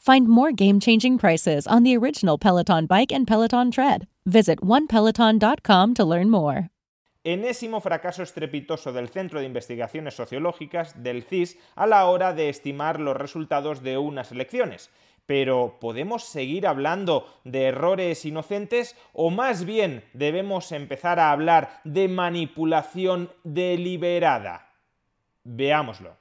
Find more game changing prices on the original Peloton Bike and Peloton Tread. Visit onepeloton.com to learn more. Enésimo fracaso estrepitoso del Centro de Investigaciones Sociológicas del CIS a la hora de estimar los resultados de unas elecciones. Pero ¿podemos seguir hablando de errores inocentes o más bien debemos empezar a hablar de manipulación deliberada? Veámoslo.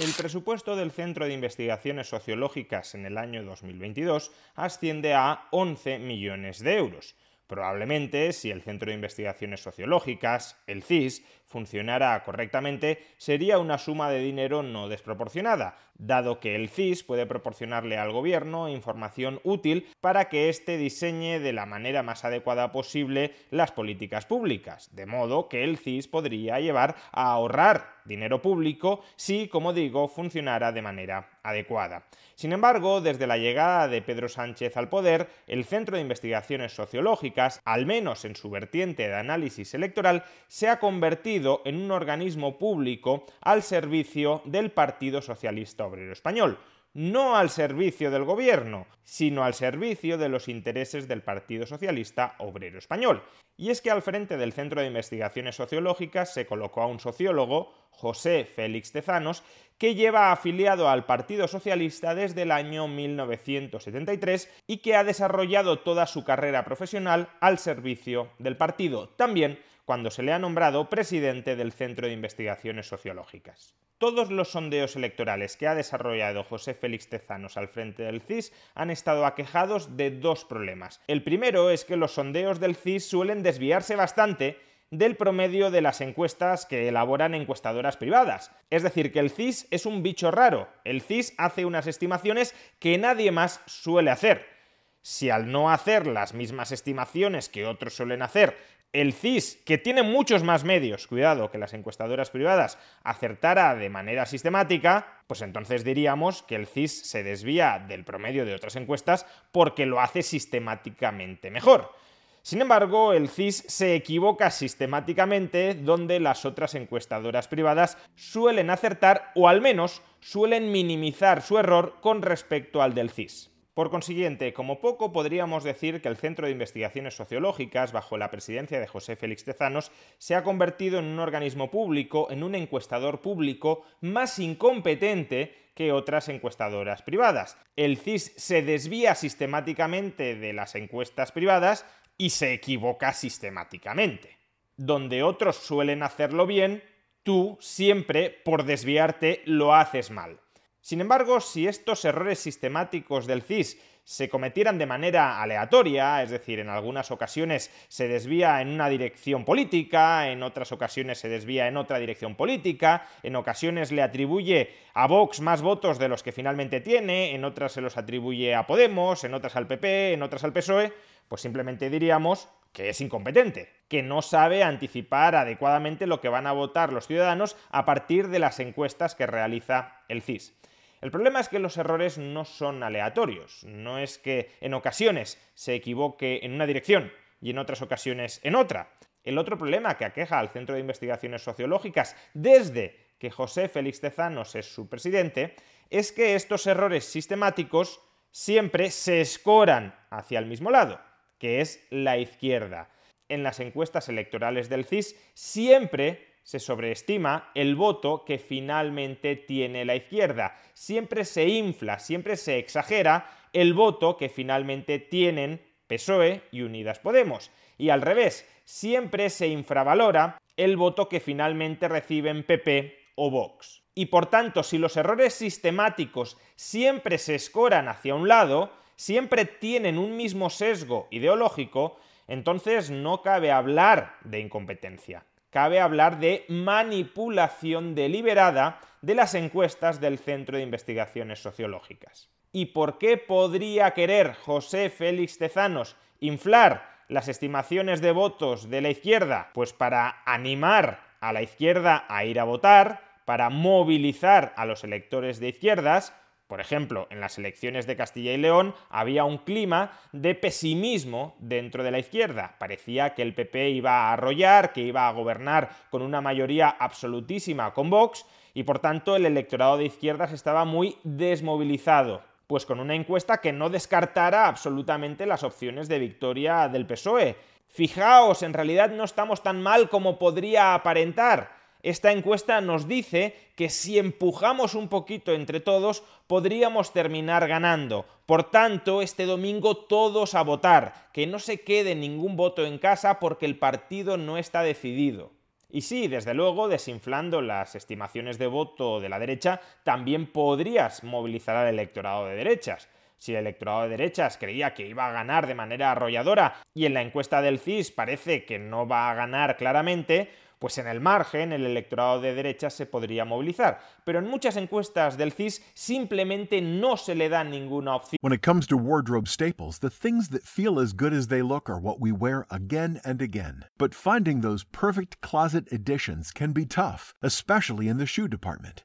El presupuesto del Centro de Investigaciones Sociológicas en el año 2022 asciende a 11 millones de euros. Probablemente, si el Centro de Investigaciones Sociológicas, el CIS, funcionara correctamente, sería una suma de dinero no desproporcionada, dado que el CIS puede proporcionarle al gobierno información útil para que éste diseñe de la manera más adecuada posible las políticas públicas, de modo que el CIS podría llevar a ahorrar dinero público si, como digo, funcionara de manera adecuada. Sin embargo, desde la llegada de Pedro Sánchez al poder, el Centro de Investigaciones Sociológicas, al menos en su vertiente de análisis electoral, se ha convertido en un organismo público al servicio del Partido Socialista Obrero Español, no al servicio del gobierno, sino al servicio de los intereses del Partido Socialista Obrero Español. Y es que al frente del Centro de Investigaciones Sociológicas se colocó a un sociólogo, José Félix Tezanos, que lleva afiliado al Partido Socialista desde el año 1973 y que ha desarrollado toda su carrera profesional al servicio del partido, también cuando se le ha nombrado presidente del Centro de Investigaciones Sociológicas. Todos los sondeos electorales que ha desarrollado José Félix Tezanos al frente del CIS han estado aquejados de dos problemas. El primero es que los sondeos del CIS suelen desviarse bastante del promedio de las encuestas que elaboran encuestadoras privadas. Es decir, que el CIS es un bicho raro. El CIS hace unas estimaciones que nadie más suele hacer. Si al no hacer las mismas estimaciones que otros suelen hacer, el CIS, que tiene muchos más medios, cuidado, que las encuestadoras privadas, acertara de manera sistemática, pues entonces diríamos que el CIS se desvía del promedio de otras encuestas porque lo hace sistemáticamente mejor. Sin embargo, el CIS se equivoca sistemáticamente donde las otras encuestadoras privadas suelen acertar o al menos suelen minimizar su error con respecto al del CIS. Por consiguiente, como poco podríamos decir que el Centro de Investigaciones Sociológicas, bajo la presidencia de José Félix Tezanos, se ha convertido en un organismo público, en un encuestador público más incompetente que otras encuestadoras privadas. El CIS se desvía sistemáticamente de las encuestas privadas y se equivoca sistemáticamente. Donde otros suelen hacerlo bien, tú siempre, por desviarte, lo haces mal. Sin embargo, si estos errores sistemáticos del CIS se cometieran de manera aleatoria, es decir, en algunas ocasiones se desvía en una dirección política, en otras ocasiones se desvía en otra dirección política, en ocasiones le atribuye a Vox más votos de los que finalmente tiene, en otras se los atribuye a Podemos, en otras al PP, en otras al PSOE, pues simplemente diríamos que es incompetente, que no sabe anticipar adecuadamente lo que van a votar los ciudadanos a partir de las encuestas que realiza el CIS. El problema es que los errores no son aleatorios, no es que en ocasiones se equivoque en una dirección y en otras ocasiones en otra. El otro problema que aqueja al Centro de Investigaciones Sociológicas desde que José Félix Tezanos es su presidente es que estos errores sistemáticos siempre se escoran hacia el mismo lado que es la izquierda. En las encuestas electorales del CIS siempre se sobreestima el voto que finalmente tiene la izquierda. Siempre se infla, siempre se exagera el voto que finalmente tienen PSOE y Unidas Podemos. Y al revés, siempre se infravalora el voto que finalmente reciben PP o Vox. Y por tanto, si los errores sistemáticos siempre se escoran hacia un lado, siempre tienen un mismo sesgo ideológico, entonces no cabe hablar de incompetencia. Cabe hablar de manipulación deliberada de las encuestas del Centro de Investigaciones Sociológicas. ¿Y por qué podría querer José Félix Tezanos inflar las estimaciones de votos de la izquierda? Pues para animar a la izquierda a ir a votar, para movilizar a los electores de izquierdas, por ejemplo, en las elecciones de Castilla y León había un clima de pesimismo dentro de la izquierda. Parecía que el PP iba a arrollar, que iba a gobernar con una mayoría absolutísima con Vox y por tanto el electorado de izquierdas estaba muy desmovilizado. Pues con una encuesta que no descartara absolutamente las opciones de victoria del PSOE. Fijaos, en realidad no estamos tan mal como podría aparentar esta encuesta nos dice que si empujamos un poquito entre todos, podríamos terminar ganando. Por tanto, este domingo todos a votar, que no se quede ningún voto en casa porque el partido no está decidido. Y sí, desde luego, desinflando las estimaciones de voto de la derecha, también podrías movilizar al electorado de derechas. Si el electorado de derechas creía que iba a ganar de manera arrolladora y en la encuesta del CIS parece que no va a ganar claramente, pues en el margen el electorado de derecha se podría movilizar. Pero en muchas encuestas del CIS simplemente no se le da ninguna opción. When it comes to wardrobe staples, the things that feel as good as they look are what we wear again and again. But finding those perfect closet additions can be tough, especially in the shoe department.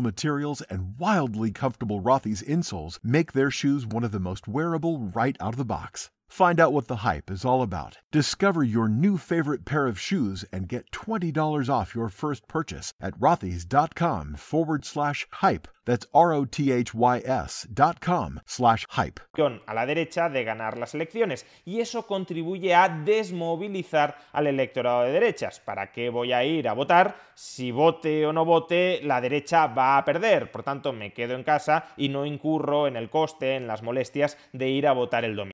materials and wildly comfortable Rothy's insoles make their shoes one of the most wearable right out of the box. Find out what the hype is all about. Discover your new favorite pair of shoes and get $20 off your first purchase at rothys.com forward slash hype. That's R-O-T-H-Y-S dot com slash hype. A la derecha de ganar las elecciones y eso contribuye a desmovilizar al electorado de derechas. ¿Para qué voy a ir a votar? Si vote o no vote, la derecha va a perder. Por tanto, me quedo en casa y no incurro en el coste, en las molestias de ir a votar el domingo.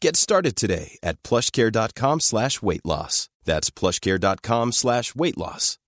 Get started today at plushcare.com slash weight loss. That's plushcare.com slash slash.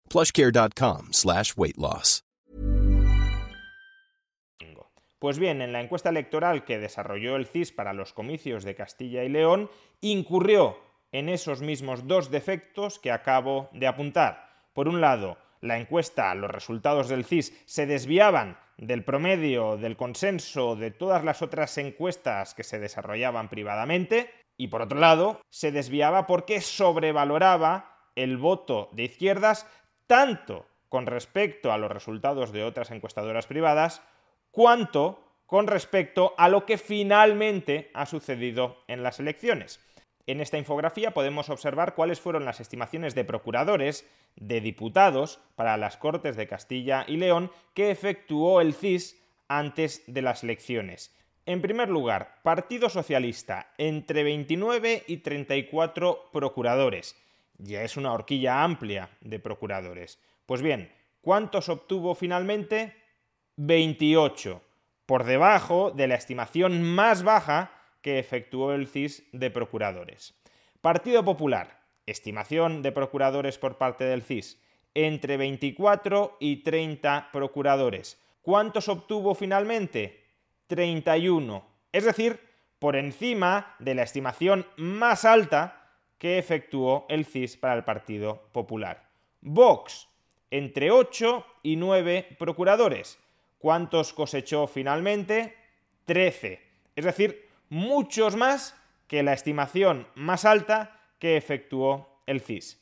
Pues bien, en la encuesta electoral que desarrolló el CIS para los comicios de Castilla y León, incurrió en esos mismos dos defectos que acabo de apuntar. Por un lado, la encuesta, los resultados del CIS se desviaban del promedio, del consenso de todas las otras encuestas que se desarrollaban privadamente, y por otro lado, se desviaba porque sobrevaloraba el voto de izquierdas tanto con respecto a los resultados de otras encuestadoras privadas, cuanto con respecto a lo que finalmente ha sucedido en las elecciones. En esta infografía podemos observar cuáles fueron las estimaciones de procuradores, de diputados para las Cortes de Castilla y León que efectuó el CIS antes de las elecciones. En primer lugar, Partido Socialista, entre 29 y 34 procuradores. Ya es una horquilla amplia de procuradores. Pues bien, ¿cuántos obtuvo finalmente? 28, por debajo de la estimación más baja que efectuó el CIS de procuradores. Partido Popular, estimación de procuradores por parte del CIS, entre 24 y 30 procuradores. ¿Cuántos obtuvo finalmente? 31. Es decir, por encima de la estimación más alta que efectuó el CIS para el Partido Popular. Vox, entre 8 y 9 procuradores. ¿Cuántos cosechó finalmente? 13. Es decir, muchos más que la estimación más alta que efectuó el CIS.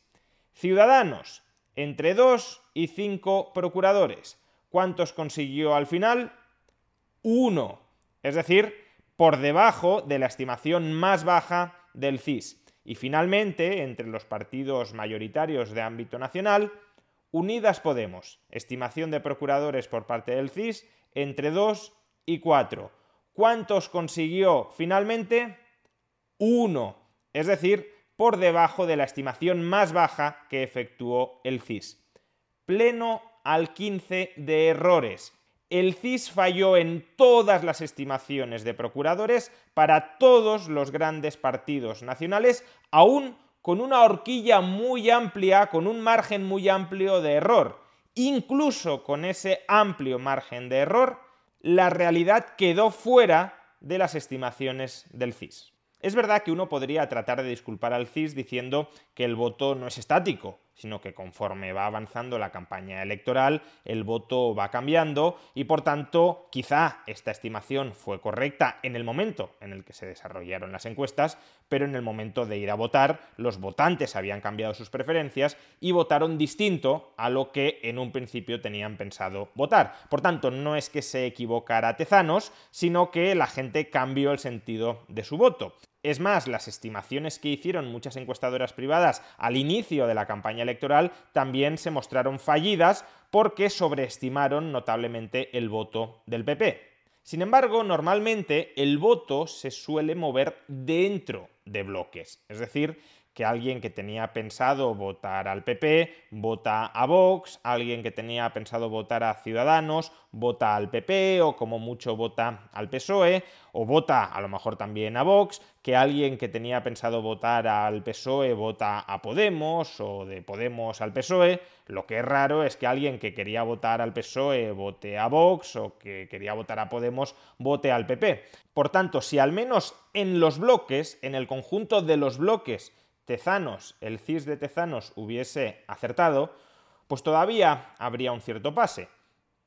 Ciudadanos, entre 2 y 5 procuradores. ¿Cuántos consiguió al final? Uno. Es decir, por debajo de la estimación más baja del CIS. Y finalmente, entre los partidos mayoritarios de ámbito nacional, Unidas Podemos, estimación de procuradores por parte del CIS, entre 2 y 4. ¿Cuántos consiguió finalmente? Uno. Es decir, por debajo de la estimación más baja que efectuó el CIS. Pleno al 15 de errores. El CIS falló en todas las estimaciones de procuradores para todos los grandes partidos nacionales, aún con una horquilla muy amplia, con un margen muy amplio de error. Incluso con ese amplio margen de error, la realidad quedó fuera de las estimaciones del CIS. Es verdad que uno podría tratar de disculpar al CIS diciendo que el voto no es estático, sino que conforme va avanzando la campaña electoral, el voto va cambiando y por tanto quizá esta estimación fue correcta en el momento en el que se desarrollaron las encuestas, pero en el momento de ir a votar los votantes habían cambiado sus preferencias y votaron distinto a lo que en un principio tenían pensado votar. Por tanto, no es que se equivocara Tezanos, sino que la gente cambió el sentido de su voto. Es más, las estimaciones que hicieron muchas encuestadoras privadas al inicio de la campaña electoral también se mostraron fallidas porque sobreestimaron notablemente el voto del PP. Sin embargo, normalmente el voto se suele mover dentro de bloques, es decir, que alguien que tenía pensado votar al PP vota a Vox, alguien que tenía pensado votar a Ciudadanos vota al PP o como mucho vota al PSOE o vota a lo mejor también a Vox, que alguien que tenía pensado votar al PSOE vota a Podemos o de Podemos al PSOE. Lo que es raro es que alguien que quería votar al PSOE vote a Vox o que quería votar a Podemos vote al PP. Por tanto, si al menos en los bloques, en el conjunto de los bloques, Tezanos, el CIS de Tezanos hubiese acertado, pues todavía habría un cierto pase.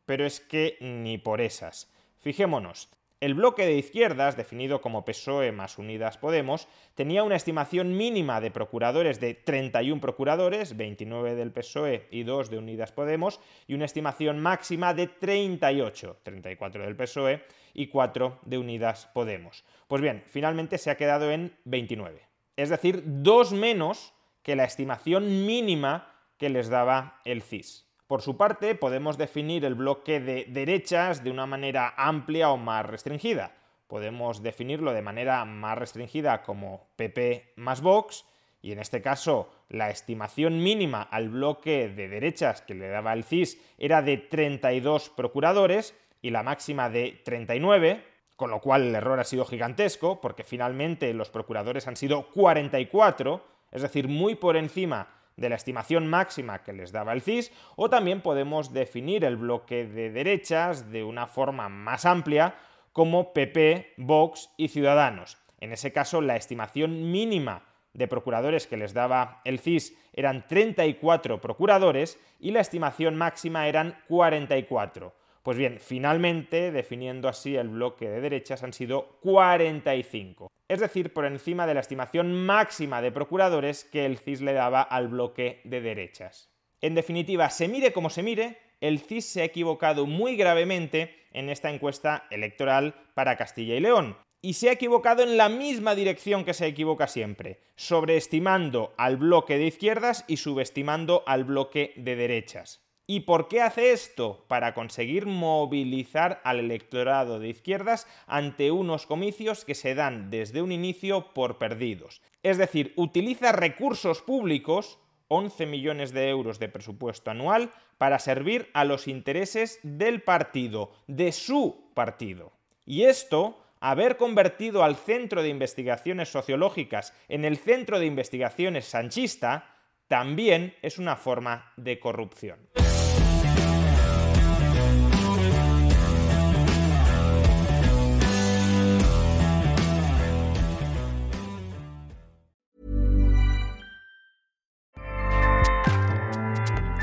Pero es que ni por esas. Fijémonos, el bloque de izquierdas, definido como PSOE más Unidas Podemos, tenía una estimación mínima de procuradores de 31 procuradores, 29 del PSOE y 2 de Unidas Podemos, y una estimación máxima de 38, 34 del PSOE y 4 de Unidas Podemos. Pues bien, finalmente se ha quedado en 29. Es decir, dos menos que la estimación mínima que les daba el CIS. Por su parte, podemos definir el bloque de derechas de una manera amplia o más restringida. Podemos definirlo de manera más restringida como PP más Vox, y en este caso la estimación mínima al bloque de derechas que le daba el CIS era de 32 procuradores y la máxima de 39, con lo cual el error ha sido gigantesco, porque finalmente los procuradores han sido 44, es decir, muy por encima de la estimación máxima que les daba el CIS, o también podemos definir el bloque de derechas de una forma más amplia como PP, Vox y Ciudadanos. En ese caso, la estimación mínima de procuradores que les daba el CIS eran 34 procuradores y la estimación máxima eran 44. Pues bien, finalmente, definiendo así el bloque de derechas, han sido 45. Es decir, por encima de la estimación máxima de procuradores que el CIS le daba al bloque de derechas. En definitiva, se mire como se mire, el CIS se ha equivocado muy gravemente en esta encuesta electoral para Castilla y León. Y se ha equivocado en la misma dirección que se equivoca siempre, sobreestimando al bloque de izquierdas y subestimando al bloque de derechas. ¿Y por qué hace esto? Para conseguir movilizar al electorado de izquierdas ante unos comicios que se dan desde un inicio por perdidos. Es decir, utiliza recursos públicos 11 millones de euros de presupuesto anual para servir a los intereses del partido, de su partido. Y esto, haber convertido al Centro de Investigaciones Sociológicas en el Centro de Investigaciones Sanchista, también es una forma de corrupción.